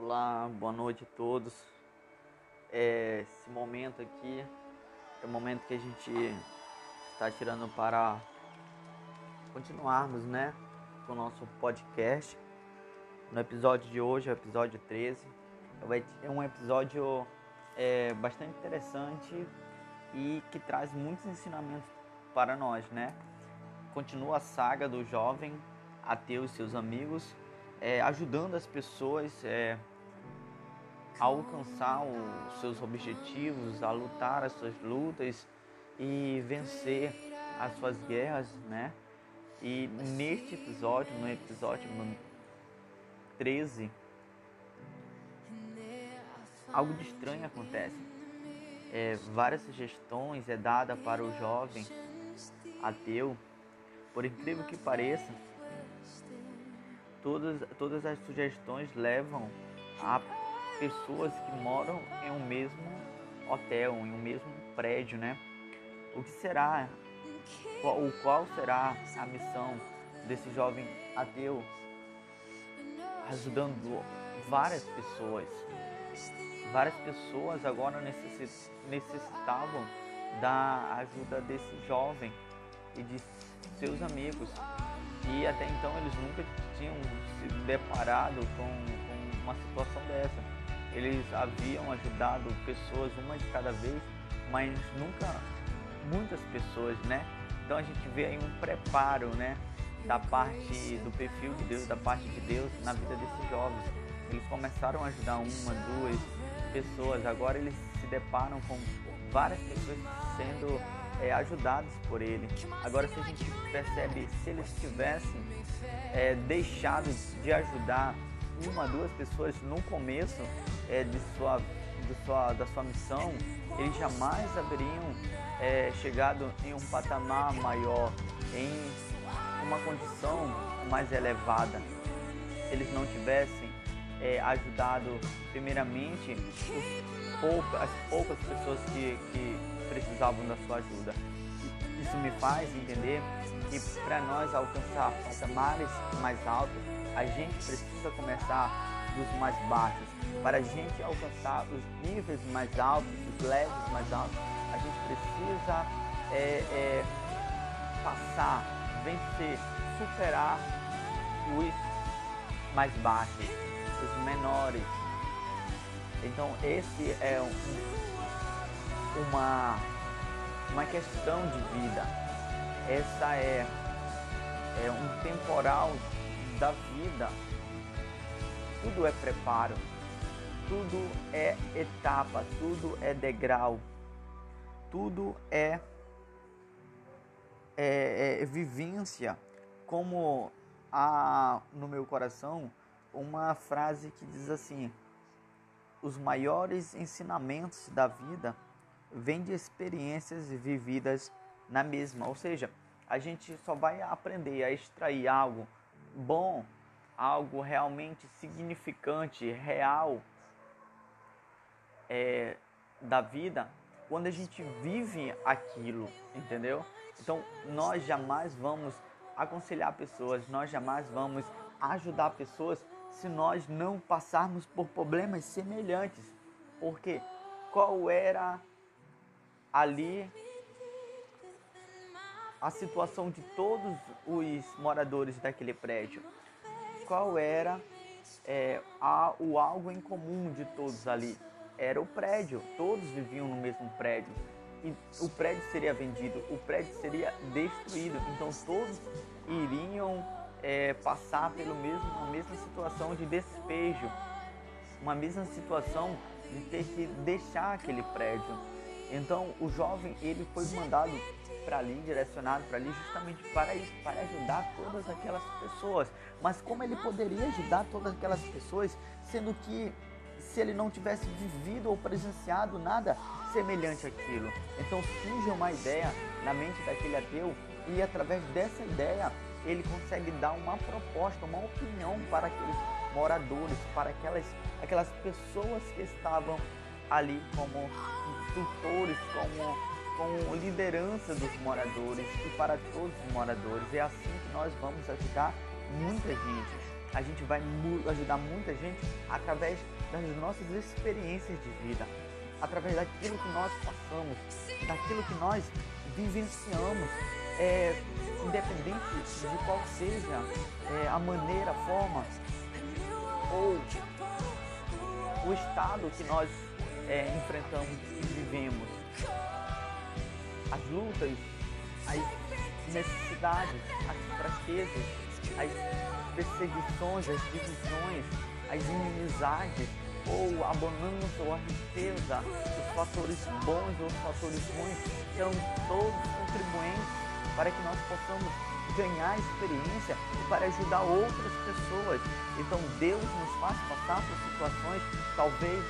Olá, boa noite a todos. É, esse momento aqui é o momento que a gente está tirando para continuarmos, né, com o nosso podcast. No episódio de hoje, é o episódio 13, é um episódio é, bastante interessante e que traz muitos ensinamentos para nós, né? Continua a saga do jovem ateu e seus amigos é, ajudando as pessoas é, a alcançar os seus objetivos, a lutar as suas lutas e vencer as suas guerras, né? E neste episódio, no episódio 13, algo de estranho acontece. É, várias sugestões é dada para o jovem ateu, por incrível que pareça, todas, todas as sugestões levam a pessoas que moram em um mesmo hotel, em um mesmo prédio, né? O que será, qual, qual será a missão desse jovem ateu ajudando várias pessoas? Várias pessoas agora necessitavam da ajuda desse jovem e de seus amigos. E até então eles nunca tinham se deparado com, com uma situação dessa. Eles haviam ajudado pessoas uma de cada vez, mas nunca muitas pessoas, né? Então a gente vê aí um preparo, né? Da parte do perfil de Deus, da parte de Deus na vida desses jovens. Eles começaram a ajudar uma, duas pessoas, agora eles se deparam com várias pessoas sendo é, ajudados por ele. Agora, se a gente percebe, se eles tivessem é, deixado de ajudar uma, duas pessoas no começo é, de sua, de sua, da sua missão, eles jamais haveriam é, chegado em um patamar maior, em uma condição mais elevada. Se eles não tivessem é, ajudado, primeiramente, os, as poucas pessoas que, que precisavam da sua ajuda. Isso me faz entender que para nós alcançar patamares mais altos, a gente precisa começar dos mais baixos. Para a gente alcançar os níveis mais altos, os levels mais altos, a gente precisa é, é, passar, vencer, superar os mais baixos, os menores. Então esse é um, uma, uma questão de vida. Essa é, é um temporal da vida. Tudo é preparo, tudo é etapa, tudo é degrau, tudo é, é, é vivência. Como há no meu coração uma frase que diz assim: os maiores ensinamentos da vida vem de experiências vividas na mesma. Ou seja, a gente só vai aprender a extrair algo bom, algo realmente significante, real é, da vida, quando a gente vive aquilo, entendeu? Então, nós jamais vamos aconselhar pessoas, nós jamais vamos ajudar pessoas se nós não passarmos por problemas semelhantes. Porque qual era ali a situação de todos os moradores daquele prédio. Qual era é, a, o algo em comum de todos ali? Era o prédio. Todos viviam no mesmo prédio. E o prédio seria vendido, o prédio seria destruído. Então todos iriam é, passar mesmo, uma mesma situação de despejo, uma mesma situação de ter que deixar aquele prédio. Então o jovem ele foi mandado para ali, direcionado para ali justamente para isso, para ajudar todas aquelas pessoas. Mas como ele poderia ajudar todas aquelas pessoas, sendo que se ele não tivesse vivido ou presenciado nada semelhante àquilo? Então surge uma ideia na mente daquele ateu e através dessa ideia ele consegue dar uma proposta, uma opinião para aqueles moradores, para aquelas, aquelas pessoas que estavam ali como tutores, como, como liderança dos moradores e para todos os moradores. É assim que nós vamos ajudar muita gente. a gente vai ajudar muita gente através das nossas experiências de vida, através daquilo que nós passamos, daquilo que nós vivenciamos, é, independente de qual seja é, a maneira, a forma ou o estado que nós é, enfrentamos e vivemos. As lutas, as necessidades, as fraquezas, as perseguições, as divisões, as inimizades, ou a bonança ou a riqueza, os fatores bons ou os fatores ruins, são todos contribuintes para que nós possamos ganhar experiência e para ajudar outras pessoas. Então Deus nos faz passar por situações talvez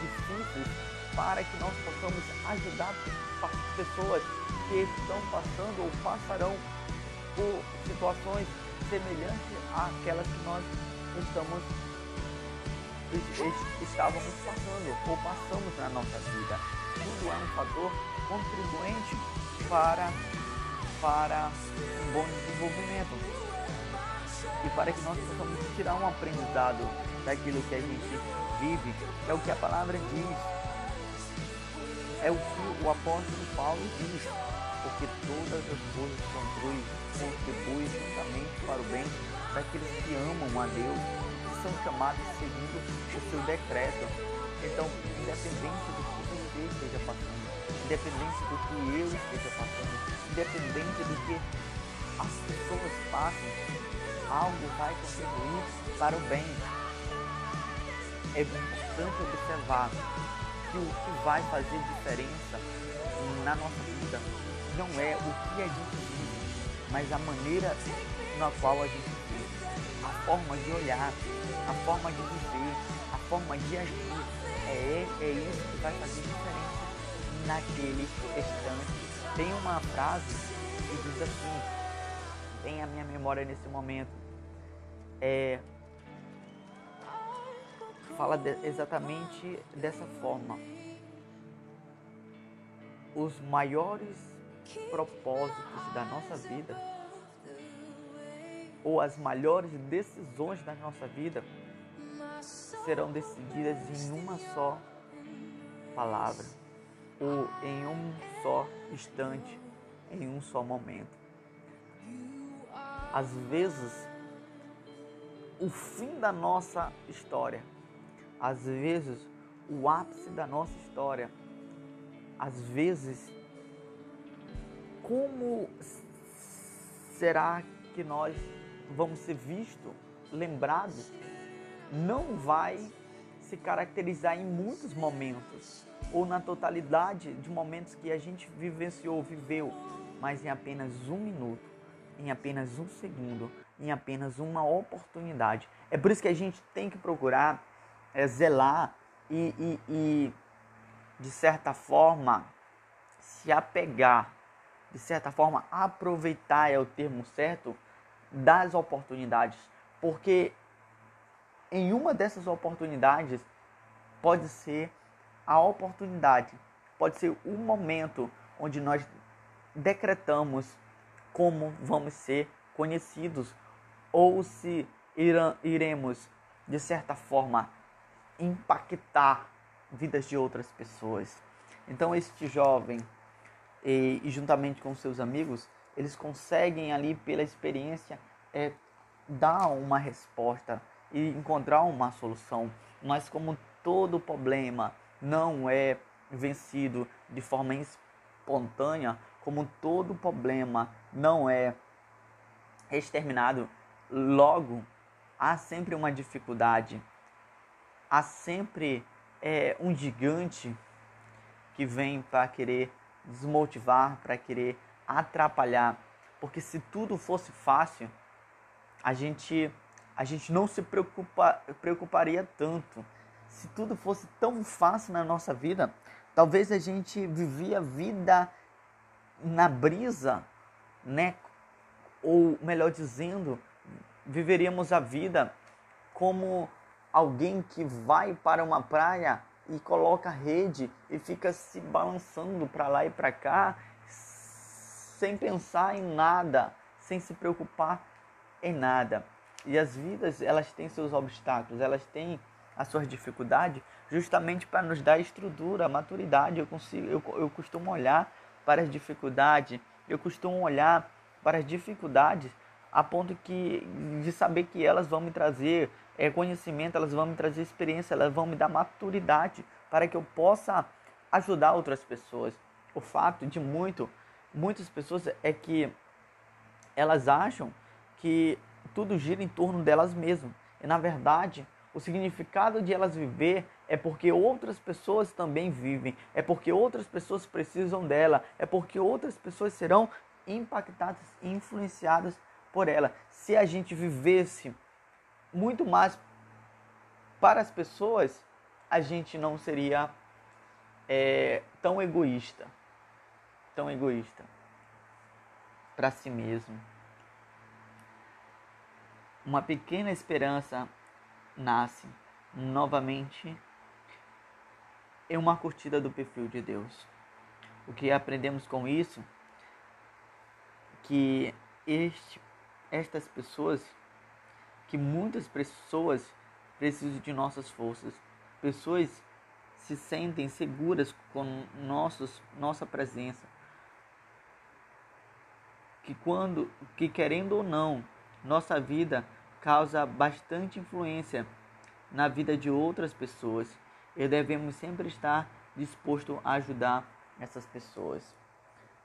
difíceis para que nós possamos ajudar pessoas que estão passando ou passarão por situações semelhantes àquelas que nós estamos estávamos passando ou passamos na nossa vida. Tudo é um fator contribuinte para, para um bom desenvolvimento e para que nós possamos tirar um aprendizado daquilo que a gente vive, é o que a palavra diz, é o que o apóstolo Paulo diz, porque todas as coisas contribuem, contribuem juntamente para o bem daqueles que amam a Deus são chamados segundo o seu decreto. Então, independente do que você esteja passando, independente do que eu esteja passando, independente do que as pessoas passem, algo vai contribuir para o bem. É importante observar que o que vai fazer diferença na nossa vida não é o que a gente vive, mas a maneira na qual a gente vive, a forma de olhar, a forma de viver, a forma de agir. É, é isso que vai fazer diferença naquele instante. Tem uma frase que diz assim, tem a minha memória nesse momento. É, fala de, exatamente dessa forma. Os maiores propósitos da nossa vida ou as maiores decisões da nossa vida serão decididas em uma só palavra ou em um só instante, em um só momento. Às vezes, o fim da nossa história, às vezes, o ápice da nossa história, às vezes, como será que nós vamos ser vistos, lembrados, não vai se caracterizar em muitos momentos ou na totalidade de momentos que a gente vivenciou, viveu, mas em apenas um minuto, em apenas um segundo, em apenas uma oportunidade. É por isso que a gente tem que procurar é, zelar e, e, e, de certa forma, se apegar, de certa forma, aproveitar é o termo certo das oportunidades, porque em uma dessas oportunidades pode ser a oportunidade, pode ser o momento onde nós decretamos como vamos ser conhecidos ou se iremos de certa forma impactar vidas de outras pessoas. Então este jovem e, juntamente com seus amigos eles conseguem ali pela experiência é, dar uma resposta e encontrar uma solução. Mas como todo problema não é vencido de forma espontânea, como todo problema não é exterminado logo, há sempre uma dificuldade, há sempre é, um gigante que vem para querer desmotivar, para querer atrapalhar. Porque se tudo fosse fácil, a gente, a gente não se preocupa, preocuparia tanto. Se tudo fosse tão fácil na nossa vida, talvez a gente vivia a vida na brisa, né? Ou melhor dizendo, viveríamos a vida como alguém que vai para uma praia e coloca rede e fica se balançando para lá e para cá sem pensar em nada, sem se preocupar em nada. e as vidas elas têm seus obstáculos, elas têm as suas dificuldades, justamente para nos dar estrutura, maturidade. Eu consigo, eu, eu costumo olhar para as dificuldades, eu costumo olhar para as dificuldades a ponto que de saber que elas vão me trazer é, conhecimento, elas vão me trazer experiência, elas vão me dar maturidade para que eu possa ajudar outras pessoas. O fato de muito, muitas pessoas é que elas acham que tudo gira em torno delas mesmas. E na verdade, o significado de elas viver é porque outras pessoas também vivem, é porque outras pessoas precisam dela, é porque outras pessoas serão impactadas influenciadas por ela. Se a gente vivesse muito mais para as pessoas, a gente não seria é, tão egoísta, tão egoísta para si mesmo. Uma pequena esperança nasce novamente em uma curtida do perfil de Deus. O que aprendemos com isso? Que este estas pessoas, que muitas pessoas precisam de nossas forças. Pessoas se sentem seguras com nossos, nossa presença. Que quando, que querendo ou não, nossa vida causa bastante influência na vida de outras pessoas e devemos sempre estar disposto a ajudar essas pessoas.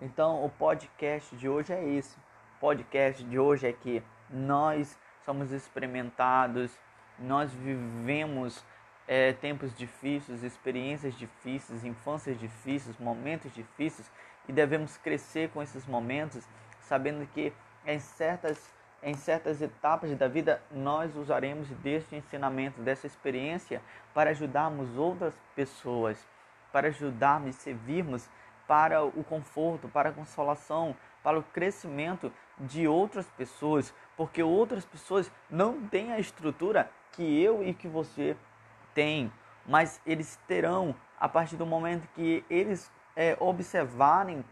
Então, o podcast de hoje é esse podcast de hoje é que nós somos experimentados, nós vivemos é, tempos difíceis, experiências difíceis, infâncias difíceis, momentos difíceis e devemos crescer com esses momentos, sabendo que em certas em certas etapas da vida nós usaremos deste ensinamento, dessa experiência para ajudarmos outras pessoas, para ajudarmos servirmos para o conforto, para a consolação, para o crescimento de outras pessoas, porque outras pessoas não têm a estrutura que eu e que você tem, mas eles terão a partir do momento que eles é, observarem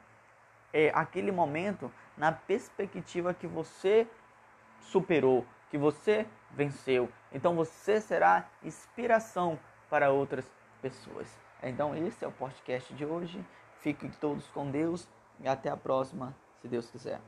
é, aquele momento na perspectiva que você superou, que você venceu. Então você será inspiração para outras pessoas. Então esse é o podcast de hoje. Fiquem todos com Deus e até a próxima, se Deus quiser.